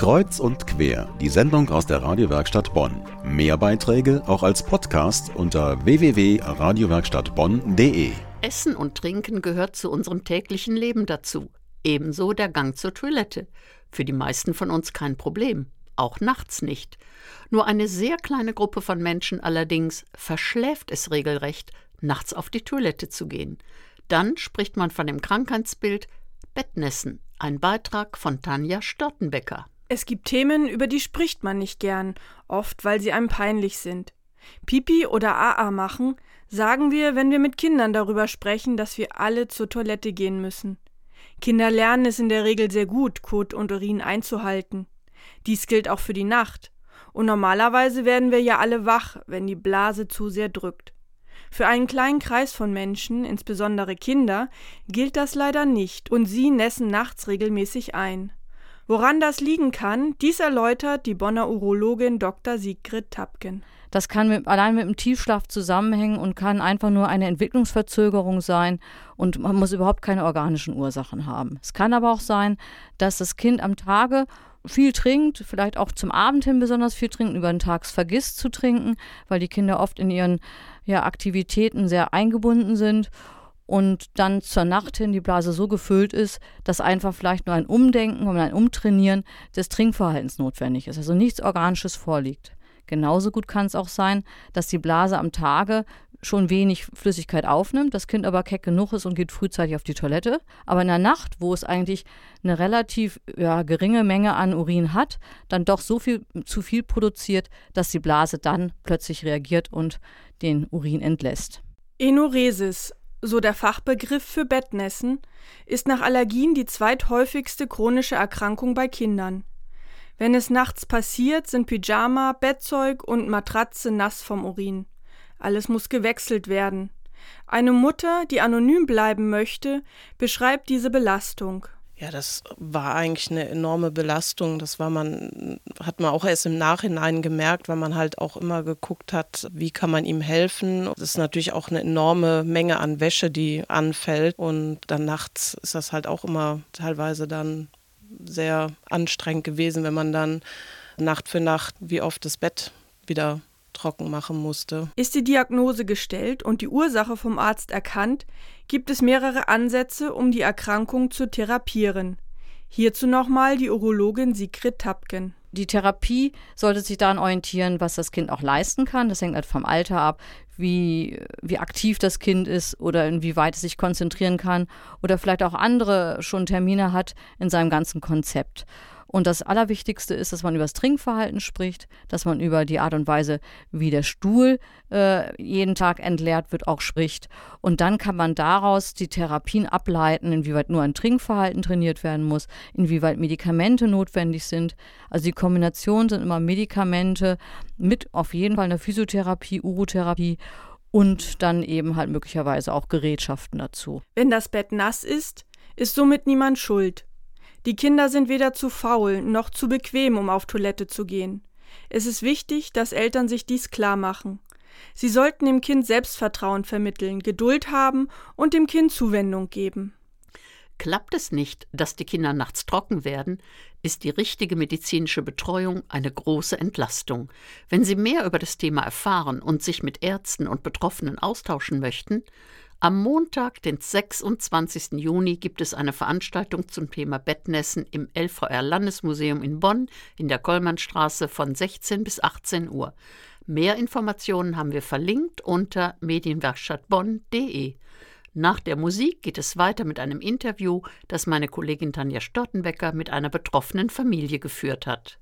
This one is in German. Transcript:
Kreuz und quer, die Sendung aus der Radiowerkstatt Bonn. Mehr Beiträge auch als Podcast unter www.radiowerkstattbonn.de. Essen und Trinken gehört zu unserem täglichen Leben dazu. Ebenso der Gang zur Toilette. Für die meisten von uns kein Problem. Auch nachts nicht. Nur eine sehr kleine Gruppe von Menschen allerdings verschläft es regelrecht, nachts auf die Toilette zu gehen. Dann spricht man von dem Krankheitsbild Bettnässen. Ein Beitrag von Tanja Störtenbecker. Es gibt Themen, über die spricht man nicht gern, oft weil sie einem peinlich sind. Pipi oder AA machen, sagen wir, wenn wir mit Kindern darüber sprechen, dass wir alle zur Toilette gehen müssen. Kinder lernen es in der Regel sehr gut, Kot und Urin einzuhalten. Dies gilt auch für die Nacht. Und normalerweise werden wir ja alle wach, wenn die Blase zu sehr drückt. Für einen kleinen Kreis von Menschen, insbesondere Kinder, gilt das leider nicht und sie nässen nachts regelmäßig ein. Woran das liegen kann, dies erläutert die Bonner Urologin Dr. Sigrid Tapken. Das kann mit, allein mit dem Tiefschlaf zusammenhängen und kann einfach nur eine Entwicklungsverzögerung sein und man muss überhaupt keine organischen Ursachen haben. Es kann aber auch sein, dass das Kind am Tage viel trinkt, vielleicht auch zum Abend hin besonders viel trinkt, über den Tag vergisst zu trinken, weil die Kinder oft in ihren ja, Aktivitäten sehr eingebunden sind und dann zur Nacht hin die Blase so gefüllt ist, dass einfach vielleicht nur ein Umdenken und ein Umtrainieren des Trinkverhaltens notwendig ist, also nichts Organisches vorliegt. Genauso gut kann es auch sein, dass die Blase am Tage schon wenig Flüssigkeit aufnimmt, das Kind aber keck genug ist und geht frühzeitig auf die Toilette. Aber in der Nacht, wo es eigentlich eine relativ ja, geringe Menge an Urin hat, dann doch so viel zu viel produziert, dass die Blase dann plötzlich reagiert und den Urin entlässt. Enuresis, so der Fachbegriff für Bettnässen, ist nach Allergien die zweithäufigste chronische Erkrankung bei Kindern. Wenn es nachts passiert, sind Pyjama, Bettzeug und Matratze nass vom Urin. Alles muss gewechselt werden. Eine Mutter, die anonym bleiben möchte, beschreibt diese Belastung. Ja, das war eigentlich eine enorme Belastung. Das war man, hat man auch erst im Nachhinein gemerkt, weil man halt auch immer geguckt hat, wie kann man ihm helfen. Das ist natürlich auch eine enorme Menge an Wäsche, die anfällt. Und dann nachts ist das halt auch immer teilweise dann sehr anstrengend gewesen, wenn man dann Nacht für Nacht wie oft das Bett wieder trocken machen musste. Ist die Diagnose gestellt und die Ursache vom Arzt erkannt, gibt es mehrere Ansätze, um die Erkrankung zu therapieren. Hierzu nochmal die Urologin Sigrid Tapken. Die Therapie sollte sich daran orientieren, was das Kind auch leisten kann. Das hängt halt vom Alter ab, wie, wie aktiv das Kind ist oder inwieweit es sich konzentrieren kann oder vielleicht auch andere schon Termine hat in seinem ganzen Konzept. Und das Allerwichtigste ist, dass man über das Trinkverhalten spricht, dass man über die Art und Weise, wie der Stuhl äh, jeden Tag entleert wird, auch spricht. Und dann kann man daraus die Therapien ableiten, inwieweit nur ein Trinkverhalten trainiert werden muss, inwieweit Medikamente notwendig sind. Also die Kombination sind immer Medikamente mit auf jeden Fall einer Physiotherapie, Urotherapie und dann eben halt möglicherweise auch Gerätschaften dazu. Wenn das Bett nass ist, ist somit niemand schuld. Die Kinder sind weder zu faul noch zu bequem, um auf Toilette zu gehen. Es ist wichtig, dass Eltern sich dies klar machen. Sie sollten dem Kind Selbstvertrauen vermitteln, Geduld haben und dem Kind Zuwendung geben. Klappt es nicht, dass die Kinder nachts trocken werden, ist die richtige medizinische Betreuung eine große Entlastung. Wenn Sie mehr über das Thema erfahren und sich mit Ärzten und Betroffenen austauschen möchten, am Montag, den 26. Juni, gibt es eine Veranstaltung zum Thema Bettnässen im LVR Landesmuseum in Bonn in der Kollmannstraße von 16 bis 18 Uhr. Mehr Informationen haben wir verlinkt unter medienwerkstattbonn.de. Nach der Musik geht es weiter mit einem Interview, das meine Kollegin Tanja Stottenbecker mit einer betroffenen Familie geführt hat.